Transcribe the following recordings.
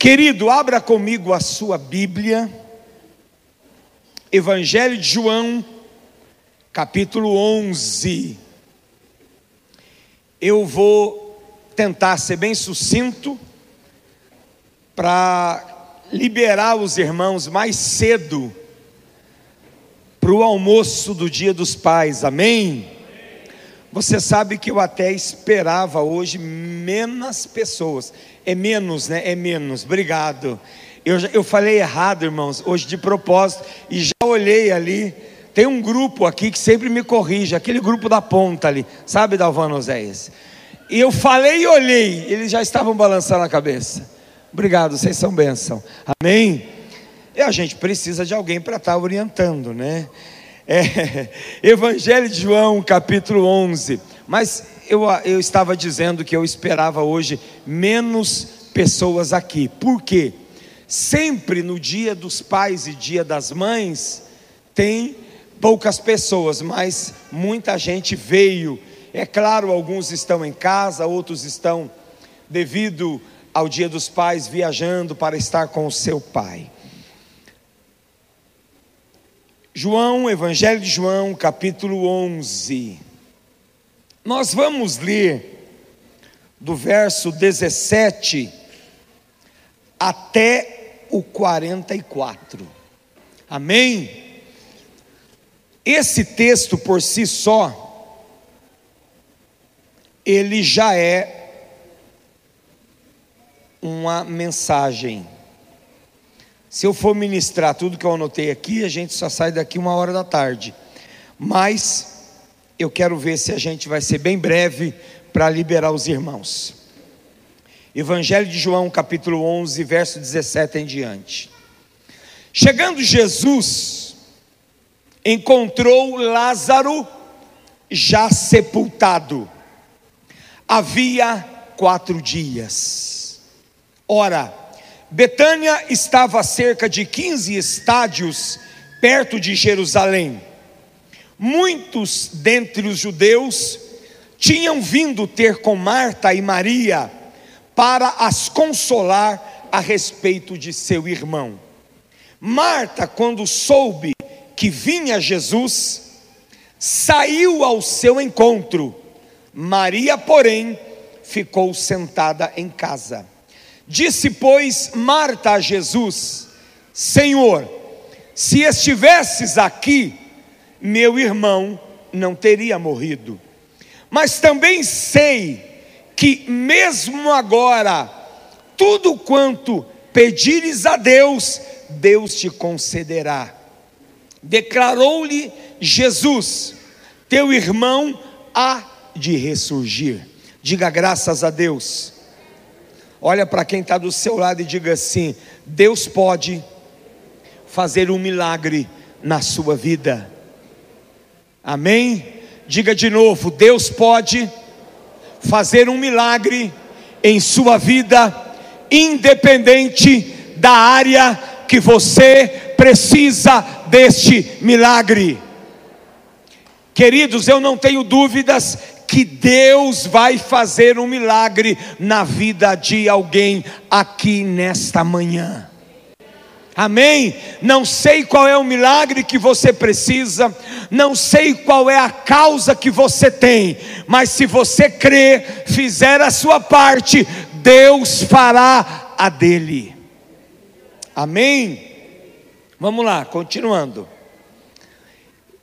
Querido, abra comigo a sua Bíblia, Evangelho de João, capítulo 11. Eu vou tentar ser bem sucinto para liberar os irmãos mais cedo para o almoço do Dia dos Pais, amém? Você sabe que eu até esperava hoje menos pessoas. É menos, né? É menos. Obrigado. Eu, eu falei errado, irmãos, hoje de propósito, e já olhei ali. Tem um grupo aqui que sempre me corrige, aquele grupo da ponta ali, sabe, Dalvano Oséias? E eu falei e olhei, eles já estavam balançando a cabeça. Obrigado, vocês são bênção. Amém? E a gente precisa de alguém para estar tá orientando, né? É, Evangelho de João, capítulo 11. Mas eu, eu estava dizendo que eu esperava hoje menos pessoas aqui. Por quê? Sempre no dia dos pais e dia das mães, tem poucas pessoas, mas muita gente veio. É claro, alguns estão em casa, outros estão, devido ao dia dos pais, viajando para estar com o seu pai. João, Evangelho de João, capítulo 11. Nós vamos ler do verso 17 até o 44. Amém? Esse texto por si só, ele já é uma mensagem. Se eu for ministrar tudo que eu anotei aqui, a gente só sai daqui uma hora da tarde. Mas eu quero ver se a gente vai ser bem breve para liberar os irmãos. Evangelho de João, capítulo 11, verso 17 em diante. Chegando Jesus, encontrou Lázaro já sepultado. Havia quatro dias. Ora, Betânia estava a cerca de 15 estádios perto de Jerusalém. Muitos dentre os judeus tinham vindo ter com Marta e Maria para as consolar a respeito de seu irmão. Marta, quando soube que vinha Jesus, saiu ao seu encontro. Maria, porém, ficou sentada em casa. Disse, pois, Marta a Jesus: Senhor, se estivesses aqui, meu irmão não teria morrido. Mas também sei que, mesmo agora, tudo quanto pedires a Deus, Deus te concederá. Declarou-lhe Jesus: Teu irmão há de ressurgir. Diga graças a Deus. Olha para quem está do seu lado e diga assim: Deus pode fazer um milagre na sua vida. Amém? Diga de novo: Deus pode fazer um milagre em sua vida, independente da área que você precisa deste milagre. Queridos, eu não tenho dúvidas que Deus vai fazer um milagre na vida de alguém aqui nesta manhã. Amém? Não sei qual é o milagre que você precisa, não sei qual é a causa que você tem, mas se você crer, fizer a sua parte, Deus fará a dele. Amém? Vamos lá, continuando.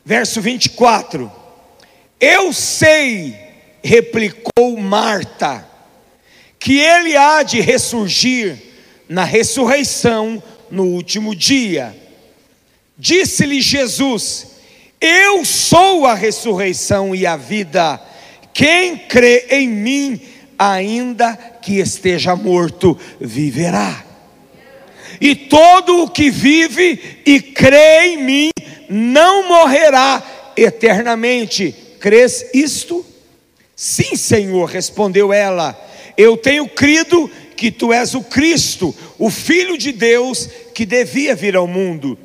Verso 24. Eu sei, replicou Marta, que ele há de ressurgir na ressurreição no último dia. Disse-lhe Jesus: Eu sou a ressurreição e a vida. Quem crê em mim, ainda que esteja morto, viverá. E todo o que vive e crê em mim não morrerá eternamente crês isto? Sim, Senhor, respondeu ela. Eu tenho crido que tu és o Cristo, o Filho de Deus que devia vir ao mundo.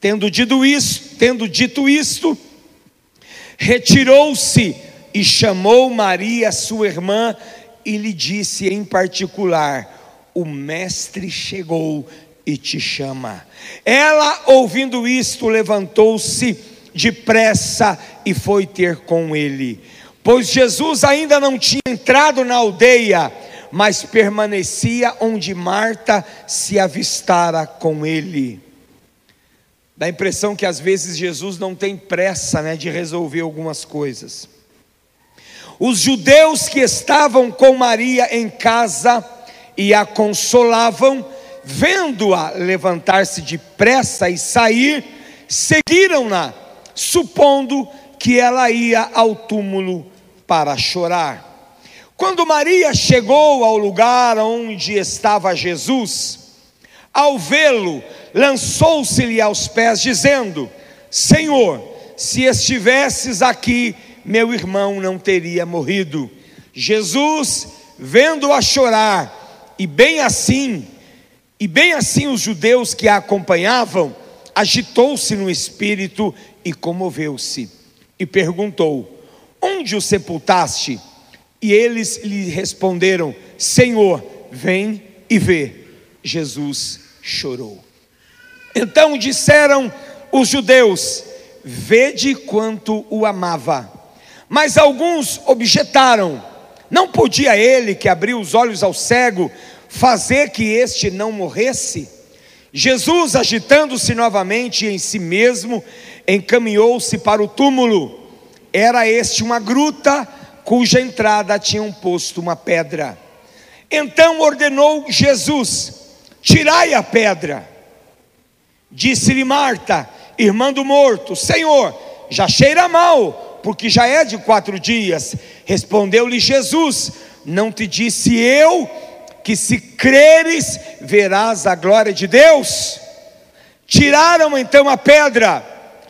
Tendo dito isto, tendo dito isto, retirou-se e chamou Maria, sua irmã, e lhe disse em particular: o mestre chegou e te chama. Ela, ouvindo isto, levantou-se depressa e foi ter com ele. Pois Jesus ainda não tinha entrado na aldeia, mas permanecia onde Marta se avistara com ele. Dá a impressão que às vezes Jesus não tem pressa né, de resolver algumas coisas. Os judeus que estavam com Maria em casa e a consolavam, vendo-a levantar-se depressa e sair, seguiram-na, supondo que ela ia ao túmulo para chorar. Quando Maria chegou ao lugar onde estava Jesus, ao vê-lo, lançou-se-lhe aos pés, dizendo: Senhor, se estivesses aqui, meu irmão não teria morrido. Jesus, vendo-a chorar, e bem assim, e bem assim os judeus que a acompanhavam, agitou-se no espírito e comoveu-se, e perguntou: Onde o sepultaste? E eles lhe responderam: Senhor, vem e vê. Jesus chorou. Então disseram os judeus: Vede quanto o amava. Mas alguns objetaram: Não podia ele, que abriu os olhos ao cego, fazer que este não morresse? Jesus, agitando-se novamente em si mesmo, encaminhou-se para o túmulo. Era este uma gruta cuja entrada tinham posto uma pedra. Então ordenou Jesus: Tirai a pedra. Disse-lhe Marta, irmã do morto: Senhor, já cheira mal, porque já é de quatro dias. Respondeu-lhe Jesus: Não te disse eu que se creres, verás a glória de Deus. Tiraram então a pedra,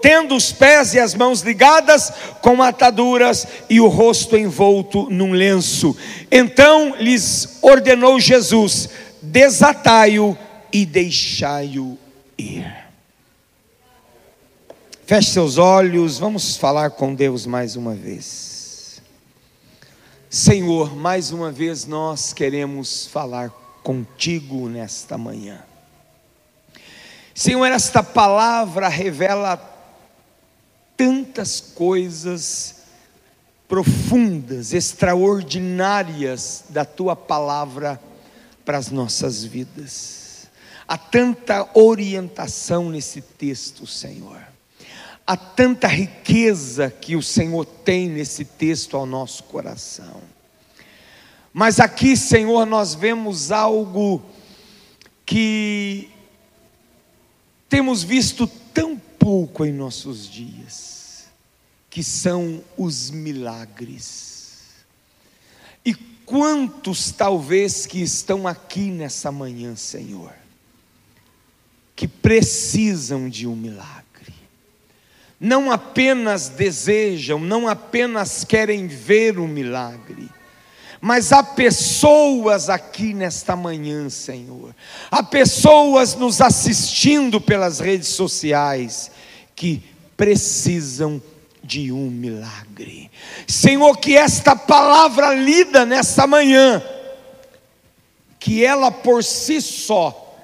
tendo os pés e as mãos ligadas com ataduras e o rosto envolto num lenço. Então lhes ordenou Jesus: desatai-o e deixai-o ir. Feche seus olhos, vamos falar com Deus mais uma vez. Senhor, mais uma vez nós queremos falar contigo nesta manhã. Senhor, esta palavra revela tantas coisas profundas, extraordinárias da tua palavra para as nossas vidas. Há tanta orientação nesse texto, Senhor. Há tanta riqueza que o Senhor tem nesse texto ao nosso coração. Mas aqui, Senhor, nós vemos algo que temos visto tão pouco em nossos dias, que são os milagres. E quantos talvez que estão aqui nessa manhã, Senhor, que precisam de um milagre não apenas desejam, não apenas querem ver o milagre, mas há pessoas aqui nesta manhã, Senhor, há pessoas nos assistindo pelas redes sociais que precisam de um milagre. Senhor, que esta palavra lida nesta manhã, que ela por si só,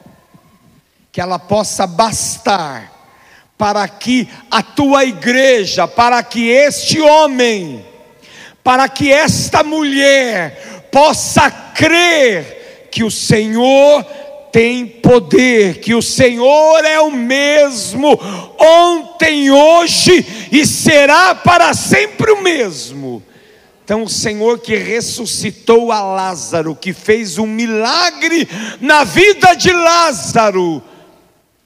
que ela possa bastar para que a tua igreja, para que este homem, para que esta mulher possa crer que o Senhor tem poder, que o Senhor é o mesmo ontem, hoje e será para sempre o mesmo. Então, o Senhor que ressuscitou a Lázaro, que fez um milagre na vida de Lázaro,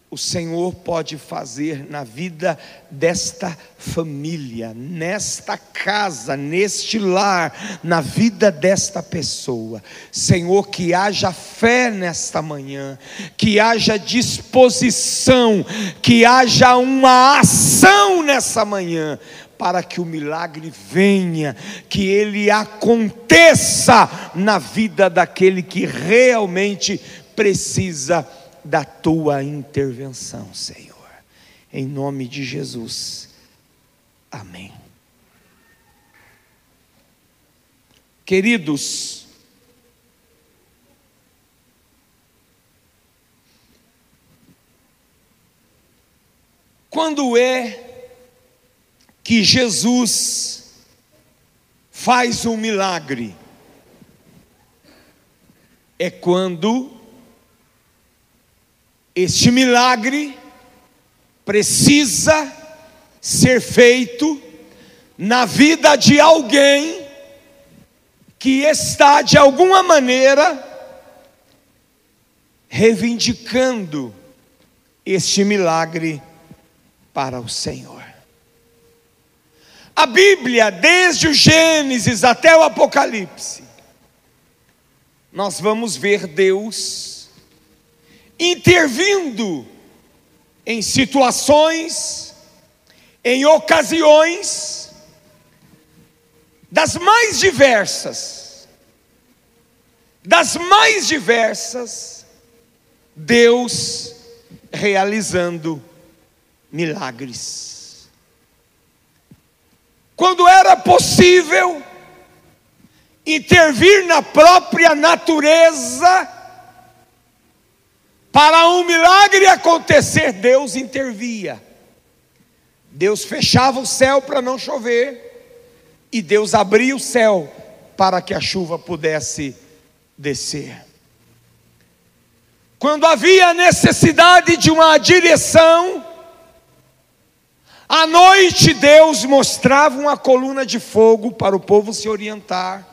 o Senhor pode fazer na vida desta família, nesta casa, neste lar, na vida desta pessoa. Senhor, que haja fé nesta manhã, que haja disposição, que haja uma ação nessa manhã, para que o milagre venha, que ele aconteça na vida daquele que realmente precisa da tua intervenção, Senhor. Em nome de Jesus. Amém. Queridos, quando é que Jesus faz um milagre? É quando este milagre precisa ser feito na vida de alguém que está de alguma maneira reivindicando este milagre para o Senhor. A Bíblia, desde o Gênesis até o Apocalipse, nós vamos ver Deus intervindo em situações, em ocasiões, das mais diversas, das mais diversas, Deus realizando milagres. Quando era possível intervir na própria natureza, para um milagre acontecer, Deus intervia. Deus fechava o céu para não chover, e Deus abria o céu para que a chuva pudesse descer. Quando havia necessidade de uma direção, à noite Deus mostrava uma coluna de fogo para o povo se orientar,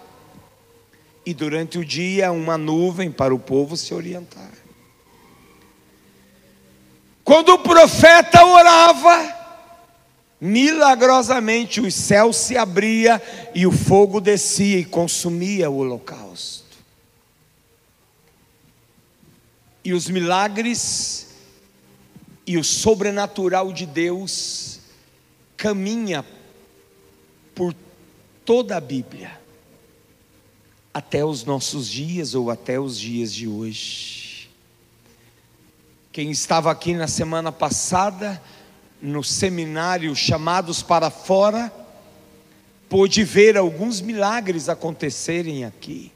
e durante o dia uma nuvem para o povo se orientar. Quando o profeta orava, milagrosamente os céus se abria e o fogo descia e consumia o holocausto. E os milagres e o sobrenatural de Deus caminha por toda a Bíblia até os nossos dias ou até os dias de hoje. Quem estava aqui na semana passada, no seminário Chamados para Fora, pôde ver alguns milagres acontecerem aqui.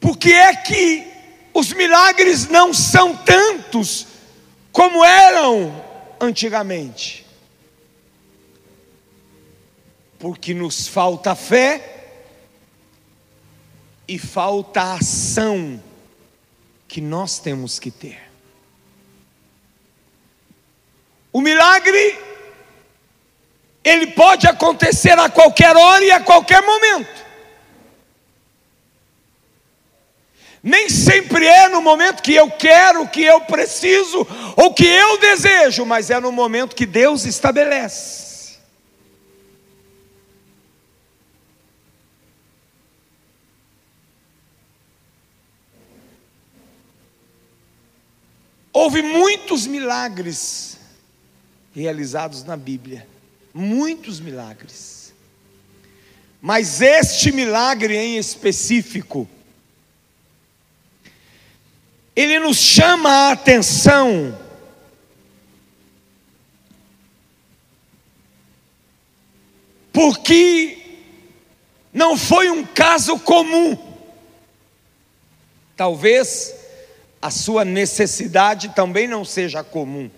Por que é que os milagres não são tantos como eram antigamente? Porque nos falta fé e falta ação que nós temos que ter. O milagre, ele pode acontecer a qualquer hora e a qualquer momento. Nem sempre é no momento que eu quero, que eu preciso ou que eu desejo, mas é no momento que Deus estabelece. Houve muitos milagres realizados na Bíblia, muitos milagres. Mas este milagre em específico, ele nos chama a atenção porque não foi um caso comum. Talvez a sua necessidade também não seja comum.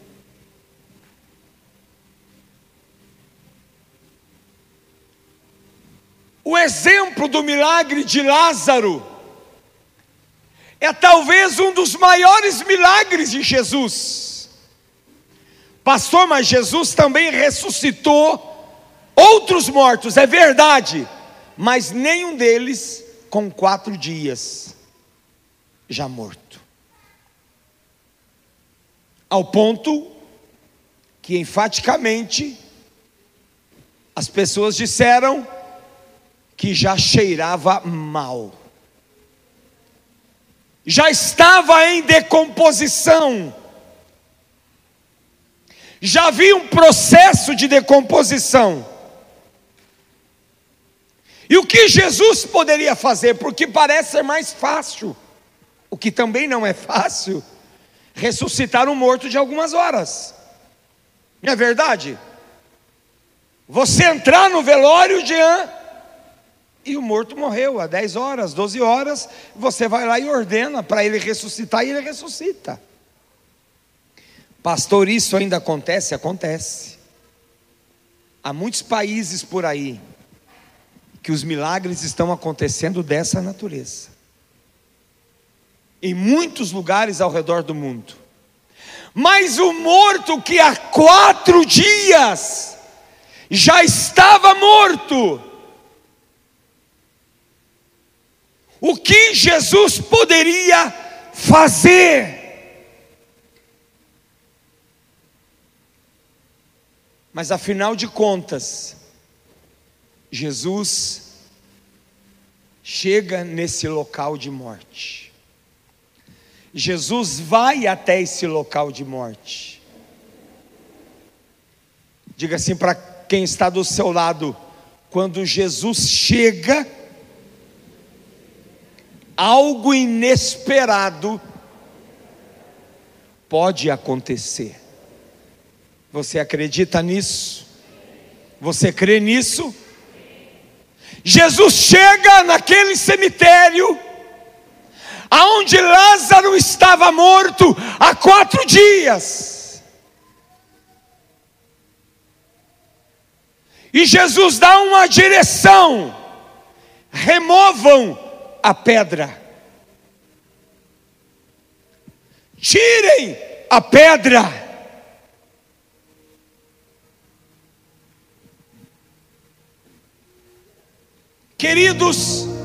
O exemplo do milagre de Lázaro é talvez um dos maiores milagres de Jesus. Pastor, mas Jesus também ressuscitou outros mortos, é verdade, mas nenhum deles com quatro dias já morto. Ao ponto que enfaticamente as pessoas disseram que já cheirava mal, já estava em decomposição, já havia um processo de decomposição. E o que Jesus poderia fazer? Porque parece ser mais fácil, o que também não é fácil, ressuscitar um morto de algumas horas, não é verdade? Você entrar no velório de An, e o morto morreu há 10 horas, 12 horas, você vai lá e ordena para ele ressuscitar e ele ressuscita. Pastor, isso ainda acontece? Acontece. Há muitos países por aí que os milagres estão acontecendo dessa natureza. Em muitos lugares ao redor do mundo. Mas o morto que há quatro dias já estava morto. O que Jesus poderia fazer? Mas afinal de contas, Jesus chega nesse local de morte. Jesus vai até esse local de morte. Diga assim para quem está do seu lado: quando Jesus chega, algo inesperado pode acontecer. Você acredita nisso? Você crê nisso? Jesus chega naquele cemitério, aonde Lázaro estava morto há quatro dias. E Jesus dá uma direção: removam a pedra, tirem a pedra. Queridos,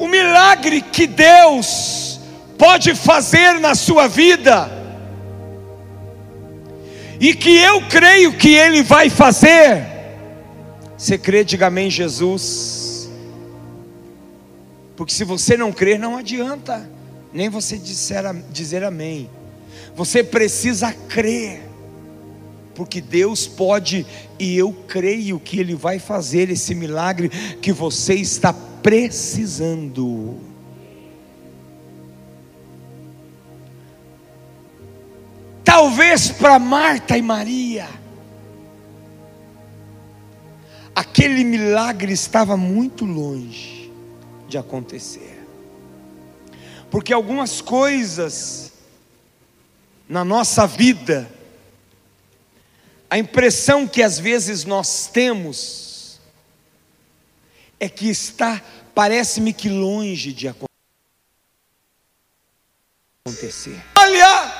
o milagre que Deus pode fazer na sua vida, e que eu creio que Ele vai fazer, você crê, diga amém, Jesus. Porque se você não crer, não adianta, nem você dizer, dizer amém. Você precisa crer porque Deus pode e eu creio que Ele vai fazer esse milagre que você está precisando. Talvez para Marta e Maria, aquele milagre estava muito longe de acontecer, porque algumas coisas na nossa vida, a impressão que às vezes nós temos é que está, parece-me que longe de acontecer. Olha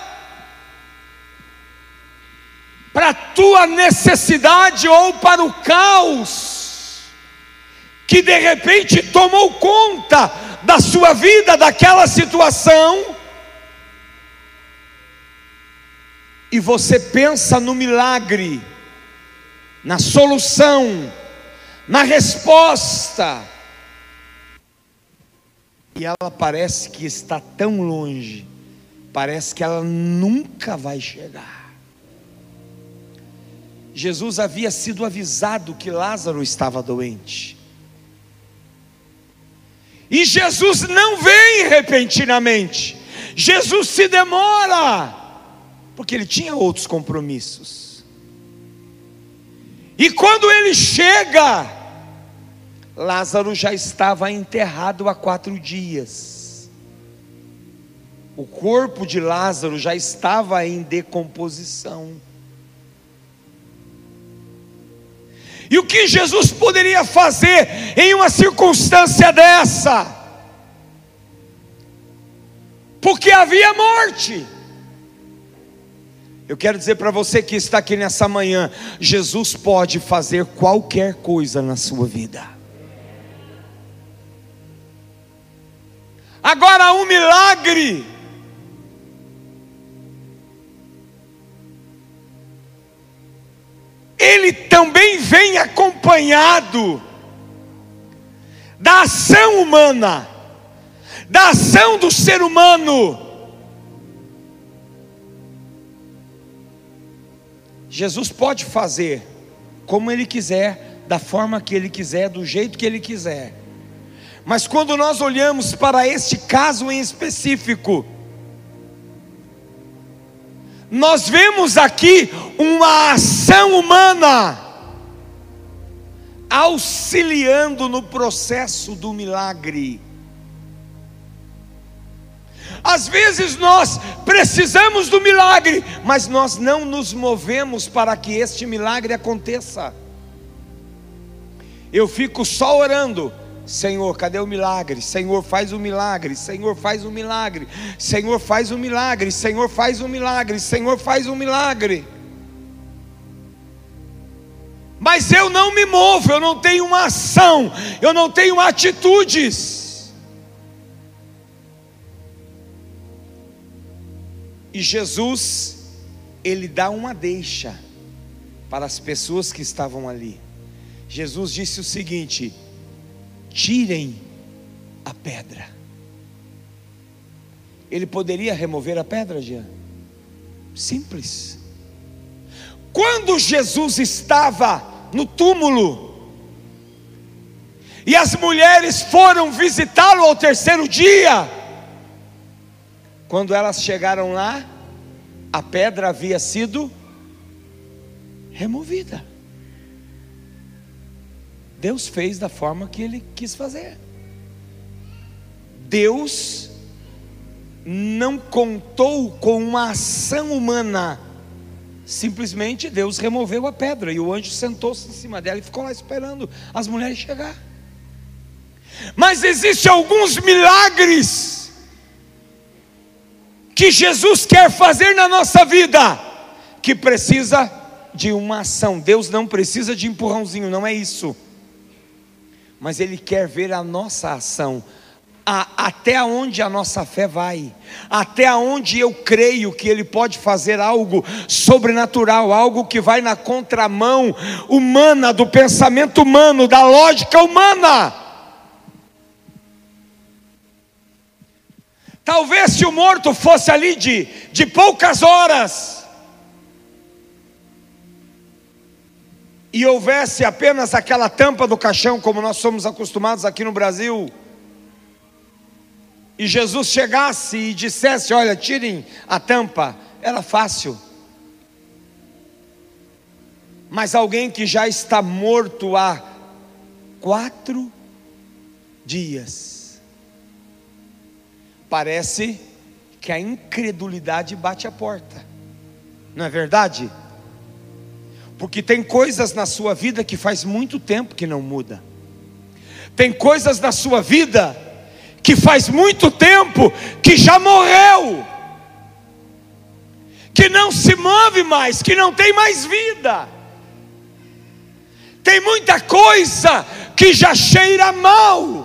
para a tua necessidade ou para o caos que de repente tomou conta da sua vida, daquela situação e você pensa no milagre, na solução, na resposta, e ela parece que está tão longe, parece que ela nunca vai chegar. Jesus havia sido avisado que Lázaro estava doente. E Jesus não vem repentinamente. Jesus se demora porque ele tinha outros compromissos. E quando ele chega, Lázaro já estava enterrado há quatro dias. O corpo de Lázaro já estava em decomposição. E o que Jesus poderia fazer em uma circunstância dessa? Porque havia morte. Eu quero dizer para você que está aqui nessa manhã: Jesus pode fazer qualquer coisa na sua vida. Agora, um milagre. Ele também vem acompanhado da ação humana, da ação do ser humano Jesus pode fazer como ele quiser, da forma que ele quiser, do jeito que ele quiser. Mas quando nós olhamos para este caso em específico, nós vemos aqui uma ação humana auxiliando no processo do milagre. Às vezes nós precisamos do milagre, mas nós não nos movemos para que este milagre aconteça. Eu fico só orando, Senhor, cadê o milagre? Senhor, faz o milagre. Senhor, faz o milagre. Senhor, faz o milagre. Senhor, faz o milagre. Senhor, faz o milagre. Mas eu não me movo, eu não tenho uma ação, eu não tenho atitudes. E Jesus, ele dá uma deixa para as pessoas que estavam ali. Jesus disse o seguinte: tirem a pedra. Ele poderia remover a pedra, Jean? Simples. Quando Jesus estava no túmulo, e as mulheres foram visitá-lo ao terceiro dia, quando elas chegaram lá, a pedra havia sido removida. Deus fez da forma que Ele quis fazer. Deus não contou com uma ação humana, simplesmente Deus removeu a pedra e o anjo sentou-se em cima dela e ficou lá esperando as mulheres chegar. Mas existem alguns milagres que Jesus quer fazer na nossa vida, que precisa de uma ação. Deus não precisa de empurrãozinho, não é isso mas Ele quer ver a nossa ação, a, até onde a nossa fé vai, até onde eu creio que Ele pode fazer algo sobrenatural, algo que vai na contramão humana, do pensamento humano, da lógica humana. Talvez se o morto fosse ali de, de poucas horas, e houvesse apenas aquela tampa do caixão, como nós somos acostumados aqui no Brasil, e Jesus chegasse e dissesse: Olha, tirem a tampa, era fácil. Mas alguém que já está morto há quatro dias, parece que a incredulidade bate a porta, não é verdade? Porque tem coisas na sua vida que faz muito tempo que não muda. Tem coisas na sua vida que faz muito tempo que já morreu. Que não se move mais, que não tem mais vida. Tem muita coisa que já cheira mal.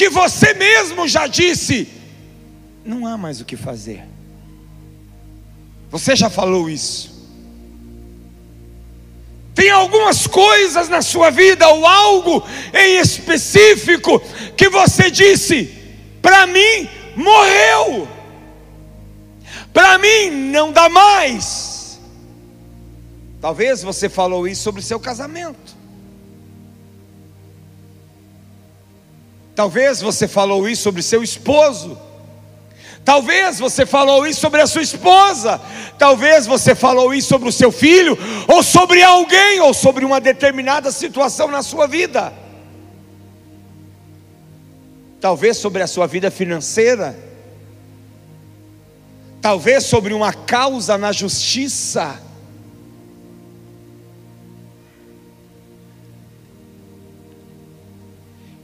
Que você mesmo já disse, não há mais o que fazer. Você já falou isso. Tem algumas coisas na sua vida, ou algo em específico, que você disse: para mim morreu, para mim não dá mais. Talvez você falou isso sobre seu casamento. Talvez você falou isso sobre seu esposo. Talvez você falou isso sobre a sua esposa, talvez você falou isso sobre o seu filho, ou sobre alguém, ou sobre uma determinada situação na sua vida. Talvez sobre a sua vida financeira, talvez sobre uma causa na justiça.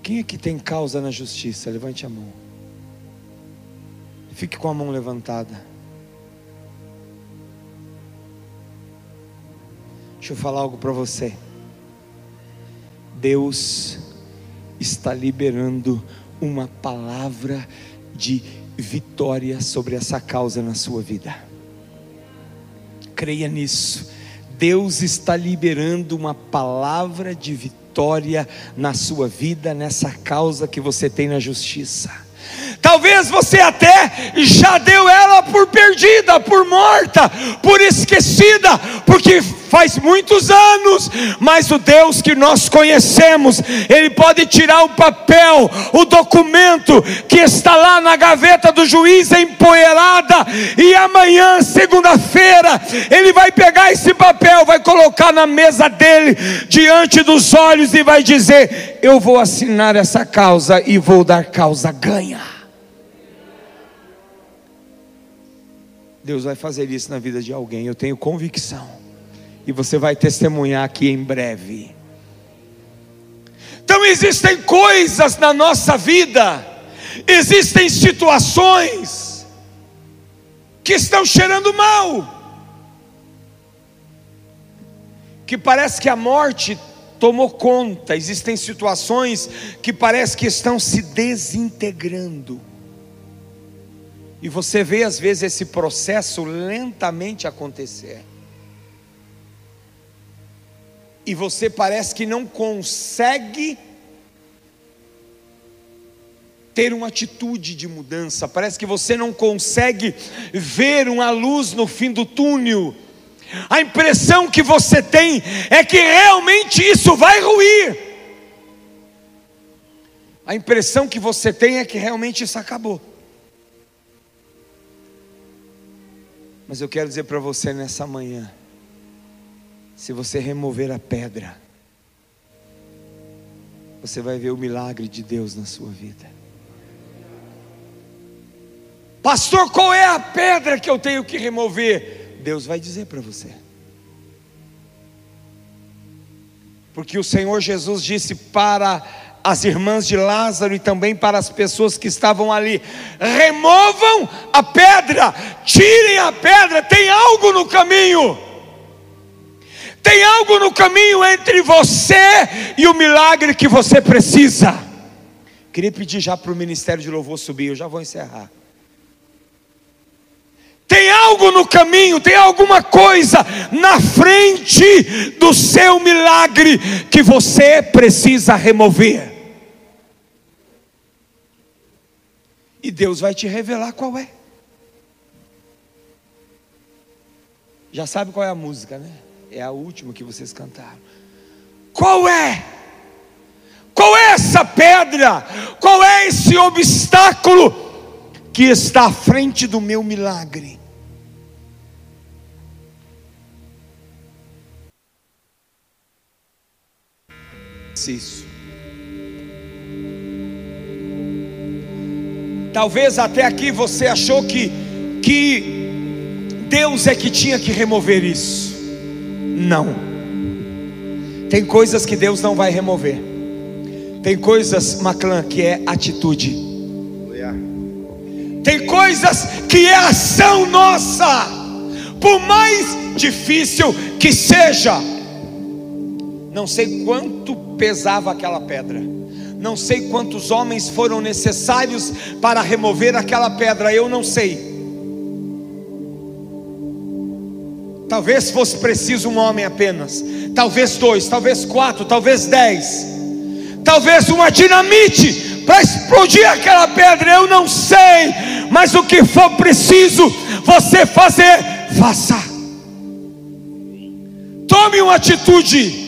Quem é que tem causa na justiça? Levante a mão. Fique com a mão levantada. Deixa eu falar algo para você. Deus está liberando uma palavra de vitória sobre essa causa na sua vida. Creia nisso. Deus está liberando uma palavra de vitória na sua vida, nessa causa que você tem na justiça. Talvez você até já deu ela perdida, por morta, por esquecida, porque faz muitos anos, mas o Deus que nós conhecemos, Ele pode tirar o papel, o documento que está lá na gaveta do juiz empoeirada, e amanhã, segunda-feira, Ele vai pegar esse papel, vai colocar na mesa dele, diante dos olhos, e vai dizer: Eu vou assinar essa causa e vou dar causa ganha. Deus vai fazer isso na vida de alguém, eu tenho convicção. E você vai testemunhar aqui em breve. Então existem coisas na nossa vida, existem situações que estão cheirando mal, que parece que a morte tomou conta, existem situações que parece que estão se desintegrando. E você vê às vezes esse processo lentamente acontecer. E você parece que não consegue ter uma atitude de mudança, parece que você não consegue ver uma luz no fim do túnel. A impressão que você tem é que realmente isso vai ruir. A impressão que você tem é que realmente isso acabou. Mas eu quero dizer para você nessa manhã: se você remover a pedra, você vai ver o milagre de Deus na sua vida. Pastor, qual é a pedra que eu tenho que remover? Deus vai dizer para você. Porque o Senhor Jesus disse para as irmãs de Lázaro e também para as pessoas que estavam ali: removam a pedra, tirem a pedra, tem algo no caminho. Tem algo no caminho entre você e o milagre que você precisa. Queria pedir já para o ministério de louvor subir, eu já vou encerrar. Tem algo no caminho, tem alguma coisa na frente do seu milagre que você precisa remover. E Deus vai te revelar qual é. Já sabe qual é a música, né? É a última que vocês cantaram. Qual é? Qual é essa pedra? Qual é esse obstáculo que está à frente do meu milagre? Isso. Talvez até aqui você achou que, que Deus é que tinha que remover isso. Não. Tem coisas que Deus não vai remover. Tem coisas, Maclã, que é atitude. Tem coisas que é ação nossa. Por mais difícil que seja. Não sei quanto pesava aquela pedra não sei quantos homens foram necessários para remover aquela pedra, eu não sei. Talvez fosse preciso um homem apenas, talvez dois, talvez quatro, talvez dez, talvez uma dinamite para explodir aquela pedra, eu não sei, mas o que for preciso você fazer, faça. Tome uma atitude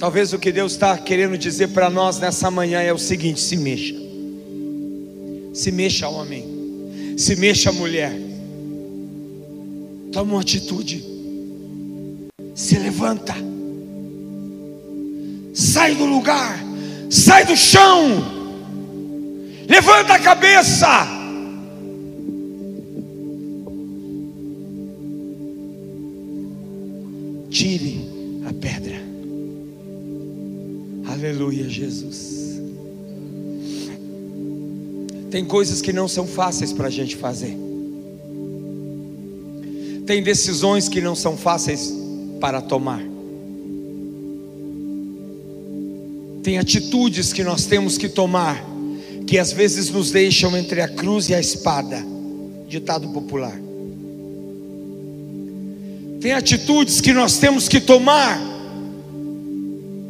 Talvez o que Deus está querendo dizer para nós nessa manhã é o seguinte: se mexa, se mexa, homem, se mexa, mulher, toma uma atitude, se levanta, sai do lugar, sai do chão, levanta a cabeça. Tire Aleluia, Jesus. Tem coisas que não são fáceis para a gente fazer. Tem decisões que não são fáceis para tomar. Tem atitudes que nós temos que tomar que às vezes nos deixam entre a cruz e a espada. Ditado popular. Tem atitudes que nós temos que tomar,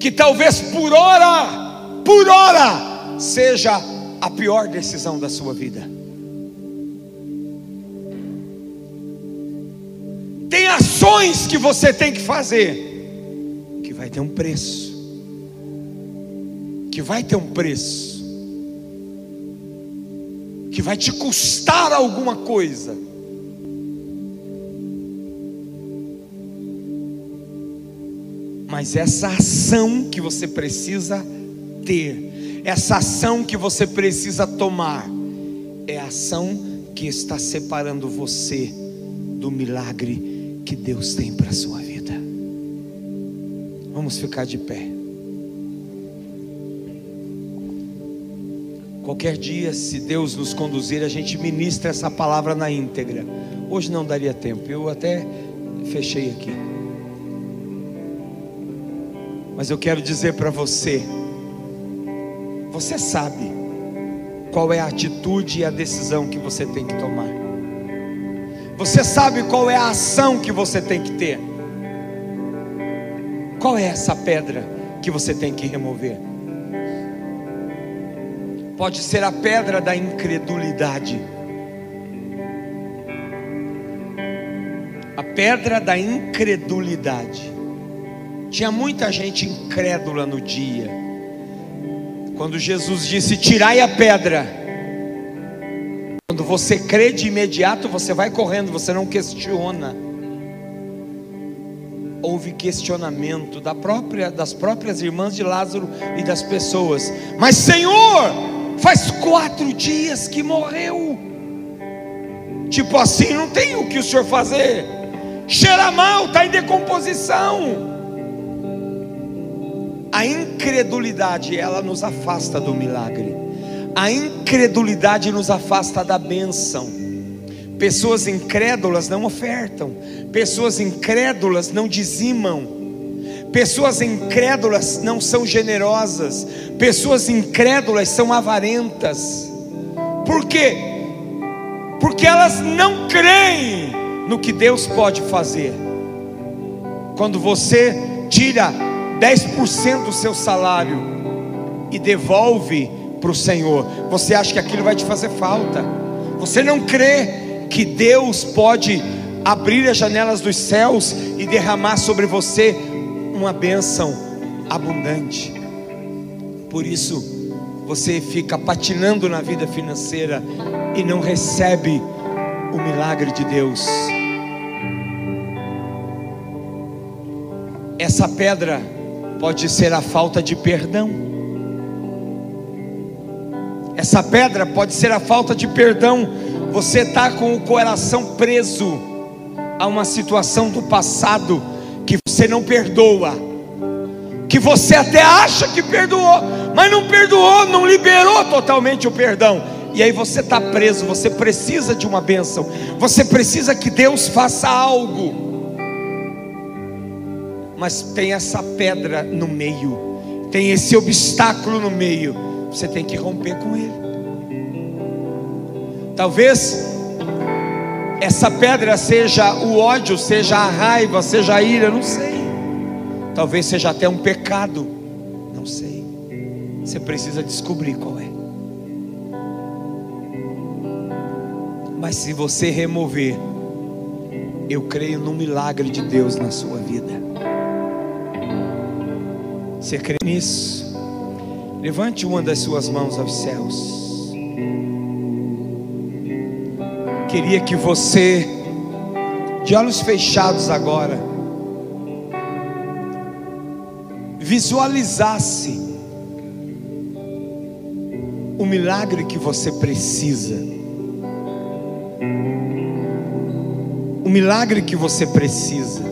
que talvez por hora, por hora, seja a pior decisão da sua vida. Tem ações que você tem que fazer, que vai ter um preço, que vai ter um preço que vai te custar alguma coisa. Mas essa ação que você precisa ter, essa ação que você precisa tomar, é a ação que está separando você do milagre que Deus tem para a sua vida. Vamos ficar de pé. Qualquer dia, se Deus nos conduzir, a gente ministra essa palavra na íntegra. Hoje não daria tempo, eu até fechei aqui. Mas eu quero dizer para você: você sabe qual é a atitude e a decisão que você tem que tomar. Você sabe qual é a ação que você tem que ter. Qual é essa pedra que você tem que remover? pode ser a pedra da incredulidade. A pedra da incredulidade. Tinha muita gente incrédula no dia. Quando Jesus disse: Tirai a pedra. Quando você crê de imediato, você vai correndo, você não questiona. Houve questionamento da própria, das próprias irmãs de Lázaro e das pessoas. Mas Senhor, Faz quatro dias que morreu. Tipo assim, não tem o que o senhor fazer. Cheira mal, está em decomposição. A incredulidade, ela nos afasta do milagre. A incredulidade nos afasta da bênção. Pessoas incrédulas não ofertam, pessoas incrédulas não dizimam Pessoas incrédulas não são generosas, pessoas incrédulas são avarentas. Por quê? Porque elas não creem no que Deus pode fazer. Quando você tira 10% do seu salário e devolve para o Senhor, você acha que aquilo vai te fazer falta. Você não crê que Deus pode abrir as janelas dos céus e derramar sobre você uma bênção abundante. Por isso, você fica patinando na vida financeira e não recebe o milagre de Deus. Essa pedra pode ser a falta de perdão. Essa pedra pode ser a falta de perdão. Você está com o coração preso a uma situação do passado que você não perdoa, que você até acha que perdoou, mas não perdoou, não liberou totalmente o perdão. E aí você está preso, você precisa de uma bênção, você precisa que Deus faça algo. Mas tem essa pedra no meio, tem esse obstáculo no meio, você tem que romper com ele. Talvez essa pedra seja o ódio, seja a raiva, seja a ira, não sei. Talvez seja até um pecado, não sei. Você precisa descobrir qual é. Mas se você remover, eu creio no milagre de Deus na sua vida. Você crê nisso? Levante uma das suas mãos aos céus. queria que você, de olhos fechados agora, visualizasse o milagre que você precisa. O milagre que você precisa.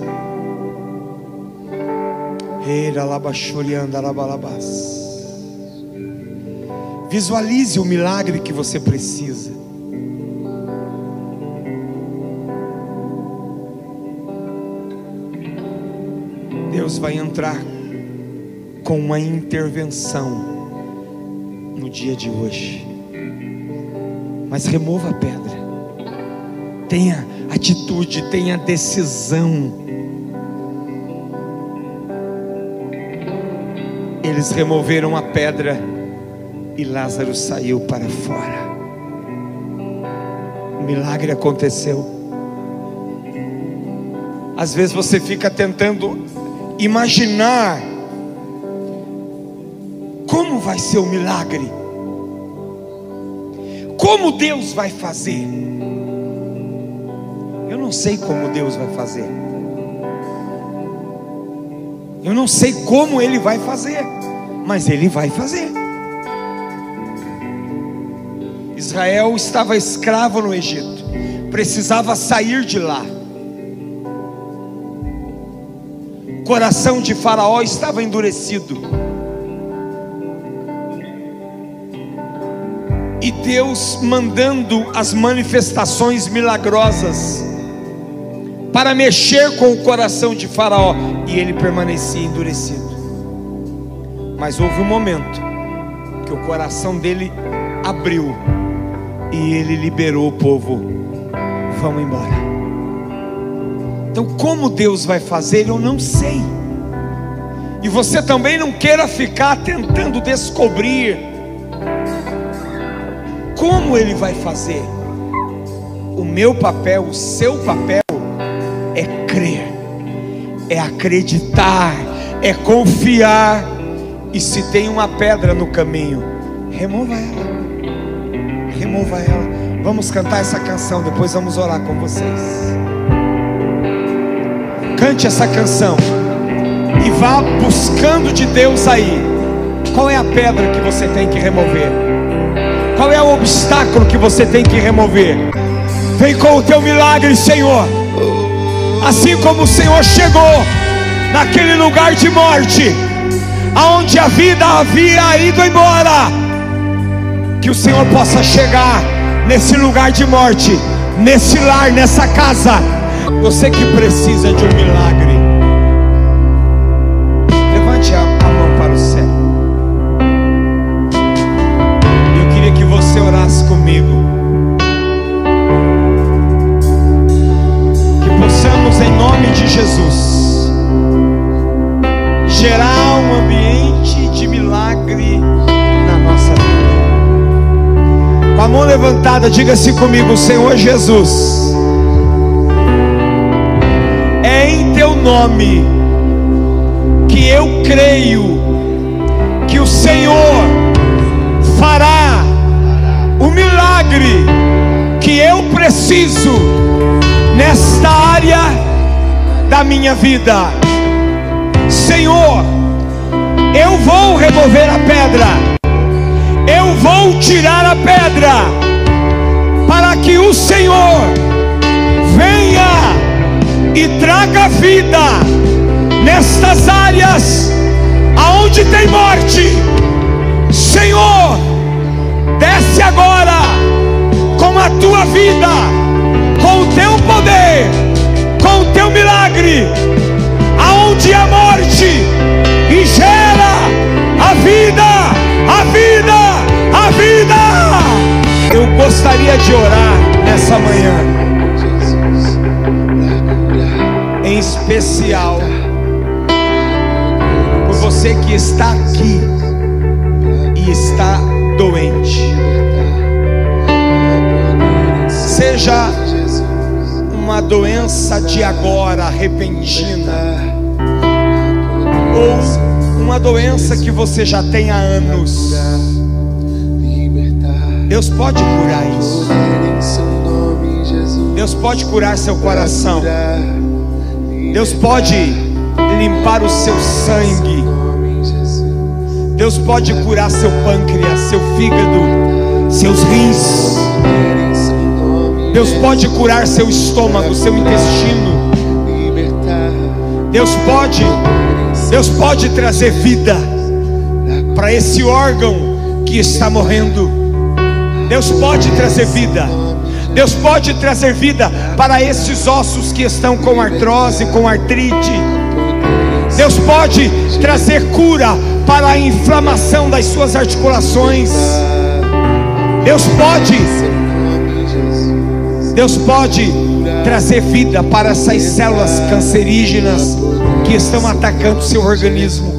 Visualize o milagre que você precisa. Deus vai entrar com uma intervenção no dia de hoje. Mas remova a pedra. Tenha atitude, tenha decisão Eles removeram a pedra e Lázaro saiu para fora. O milagre aconteceu. Às vezes você fica tentando imaginar como vai ser o milagre. Como Deus vai fazer? Eu não sei como Deus vai fazer. Eu não sei como Ele vai fazer, mas Ele vai fazer. Israel estava escravo no Egito, precisava sair de lá. O coração de Faraó estava endurecido. E Deus mandando as manifestações milagrosas para mexer com o coração de Faraó, e ele permanecia endurecido. Mas houve um momento que o coração dele abriu e ele liberou o povo. Vamos embora. Então, como Deus vai fazer, eu não sei. E você também não queira ficar tentando descobrir como Ele vai fazer. O meu papel, o seu papel é acreditar, é confiar. E se tem uma pedra no caminho, remova ela remova ela. Vamos cantar essa canção, depois vamos orar com vocês. Cante essa canção e vá buscando de Deus aí. Qual é a pedra que você tem que remover? Qual é o obstáculo que você tem que remover? Vem com o teu milagre, Senhor. Assim como o Senhor chegou naquele lugar de morte, aonde a vida havia ido embora que o Senhor possa chegar nesse lugar de morte, nesse lar, nessa casa. Você que precisa de um milagre, levantada, diga assim comigo: Senhor Jesus, é em teu nome que eu creio que o Senhor fará o milagre que eu preciso nesta área da minha vida. Senhor, eu vou remover a pedra eu vou tirar a pedra, para que o Senhor venha e traga vida nestas áreas aonde tem morte. Senhor, desce agora com a tua vida, com o teu poder, com o teu milagre, aonde a morte de orar nessa manhã, em especial, por você que está aqui e está doente. Seja uma doença de agora, repentina, ou uma doença que você já tem há anos Deus pode curar isso. Deus pode curar seu coração. Deus pode limpar o seu sangue. Deus pode curar seu pâncreas, seu fígado, seus rins. Deus pode curar seu estômago, seu intestino. Deus pode, Deus pode trazer vida para esse órgão que está morrendo. Deus pode trazer vida. Deus pode trazer vida para esses ossos que estão com artrose, com artrite. Deus pode trazer cura para a inflamação das suas articulações. Deus pode. Deus pode trazer vida para essas células cancerígenas que estão atacando seu organismo.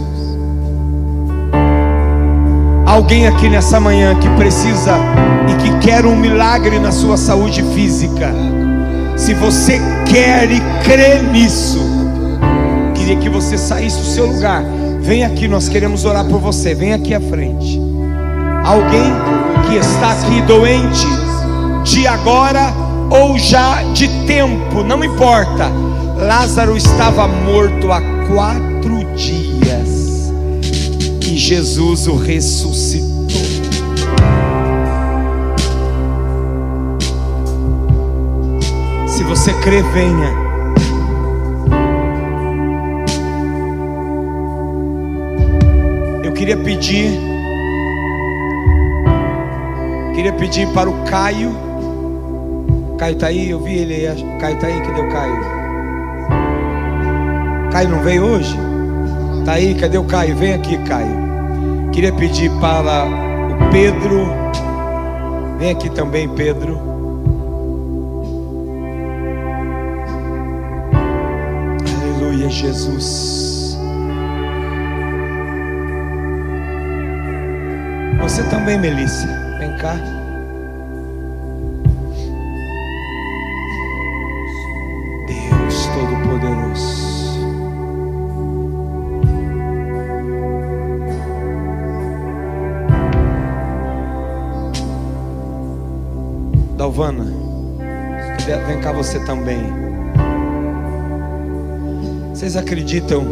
Alguém aqui nessa manhã que precisa e que quer um milagre na sua saúde física. Se você quer e crê nisso, queria que você saísse do seu lugar. Vem aqui, nós queremos orar por você. Vem aqui à frente. Alguém que está aqui doente, de agora ou já de tempo, não importa. Lázaro estava morto há quatro dias e Jesus o ressuscitou. Você crê, venha. Eu queria pedir, queria pedir para o Caio. Caio está aí, eu vi ele. Caio está aí, cadê o Caio? Caio não veio hoje? Tá aí, cadê o Caio? Vem aqui, Caio. Queria pedir para o Pedro. Vem aqui também, Pedro. Jesus. Você também, Melissa. Vem cá. Deus Todo-Poderoso. Dalvana, vem cá você também. Vocês acreditam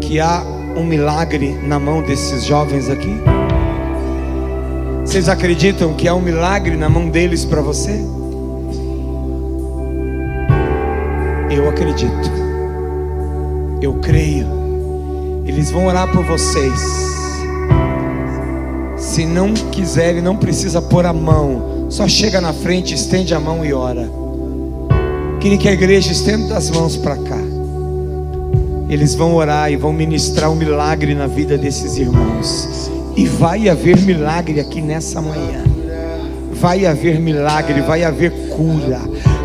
que há um milagre na mão desses jovens aqui? Vocês acreditam que há um milagre na mão deles para você? Eu acredito. Eu creio. Eles vão orar por vocês. Se não quiserem, não precisa pôr a mão. Só chega na frente, estende a mão e ora. Queria que a igreja estenda as mãos para cá. Eles vão orar e vão ministrar um milagre na vida desses irmãos. E vai haver milagre aqui nessa manhã. Vai haver milagre, vai haver cura,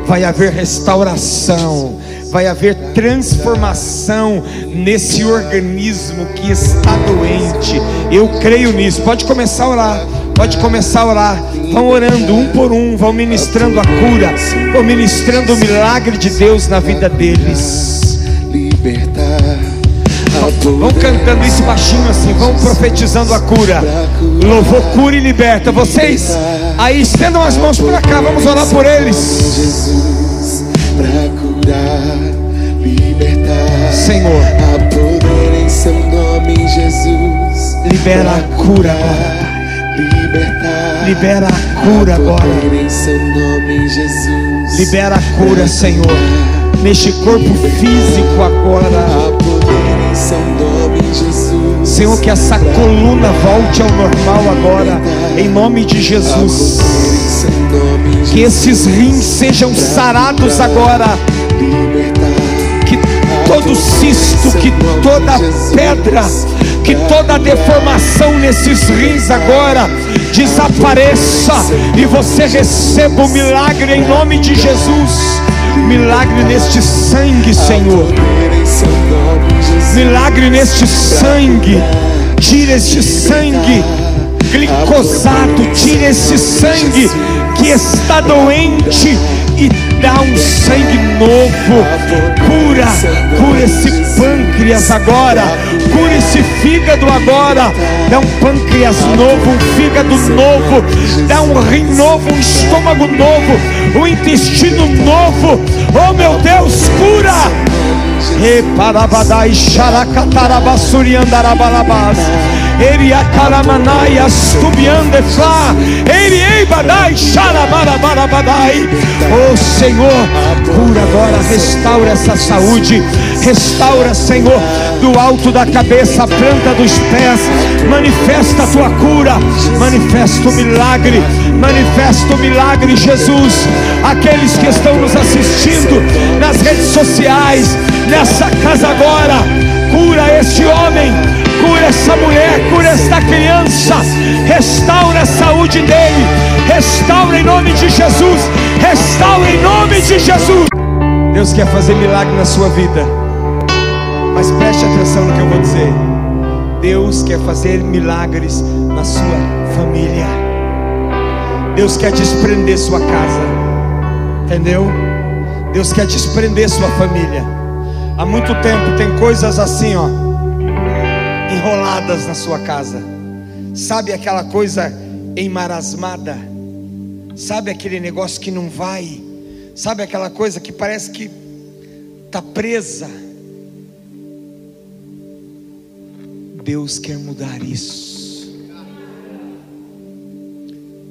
vai haver restauração, vai haver transformação nesse organismo que está doente. Eu creio nisso. Pode começar a orar. Pode começar a orar. Vão orando um por um, vão ministrando a cura, vão ministrando o milagre de Deus na vida deles. Libertar. Vão cantando isso baixinho assim, vão profetizando a cura. Louvor, cura e liberta. Vocês aí estendam as mãos para cá, vamos orar por eles. Senhor. há poder em seu nome, Jesus. Libera a cura agora. Libera a cura agora. Libera a cura, Senhor. Neste corpo físico agora. Senhor, que essa coluna volte ao normal agora, em nome de Jesus. Que esses rins sejam sarados agora. Que todo cisto, que toda pedra, que toda deformação nesses rins agora desapareça e você receba o milagre em nome de Jesus. Milagre neste sangue, Senhor. Milagre neste sangue. Tira este sangue glicosado, tira esse sangue que está doente e dá um sangue novo. Cura, cura esse pâncreas agora, cura esse fígado agora. Dá um pâncreas novo, um fígado novo, dá um rim novo, um estômago novo, um intestino novo. Oh meu Deus, cura! Reparabadai xaracatarabassuriandarabalabas. Eriacaramanaias tubiandeflá. Eriebadai xarabarabarabadai. Oh Senhor, cura agora, restaura essa saúde. Restaura, Senhor, do alto da cabeça, a planta dos pés. Manifesta a tua cura. Manifesta o milagre. Manifesta o milagre, Jesus. Aqueles que estão nos assistindo nas redes sociais, nessa casa agora, cura este homem, cura essa mulher, cura esta criança, restaura a saúde dele, restaura em nome de Jesus, restaura em nome de Jesus. Deus quer fazer milagre na sua vida, mas preste atenção no que eu vou dizer. Deus quer fazer milagres na sua família. Deus quer desprender sua casa. Entendeu? Deus quer desprender sua família. Há muito tempo tem coisas assim, ó, enroladas na sua casa. Sabe aquela coisa emmarasmada? Sabe aquele negócio que não vai? Sabe aquela coisa que parece que está presa? Deus quer mudar isso.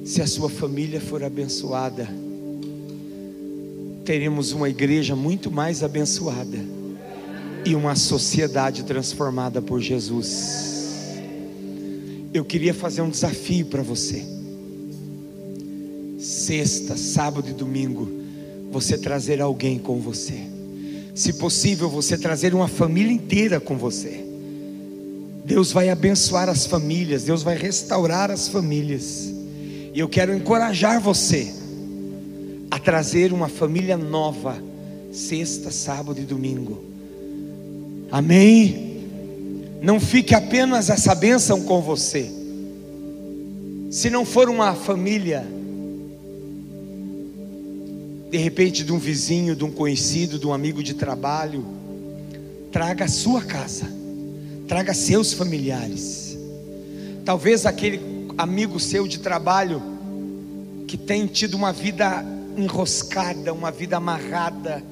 Se a sua família for abençoada, teremos uma igreja muito mais abençoada e uma sociedade transformada por Jesus. Eu queria fazer um desafio para você. Sexta, sábado e domingo, você trazer alguém com você. Se possível, você trazer uma família inteira com você. Deus vai abençoar as famílias, Deus vai restaurar as famílias. E eu quero encorajar você a trazer uma família nova, sexta, sábado e domingo. Amém? Não fique apenas essa bênção com você. Se não for uma família, de repente de um vizinho, de um conhecido, de um amigo de trabalho, traga a sua casa traga seus familiares. Talvez aquele amigo seu de trabalho que tem tido uma vida enroscada, uma vida amarrada,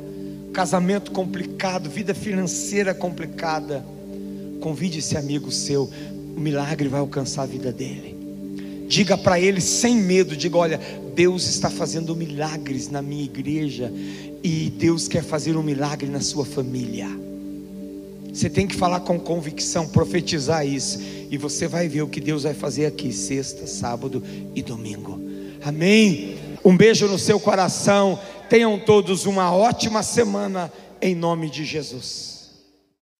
casamento complicado, vida financeira complicada. Convide esse amigo seu, o milagre vai alcançar a vida dele. Diga para ele sem medo, diga: "Olha, Deus está fazendo milagres na minha igreja e Deus quer fazer um milagre na sua família." Você tem que falar com convicção, profetizar isso. E você vai ver o que Deus vai fazer aqui, sexta, sábado e domingo. Amém? Um beijo no seu coração. Tenham todos uma ótima semana, em nome de Jesus.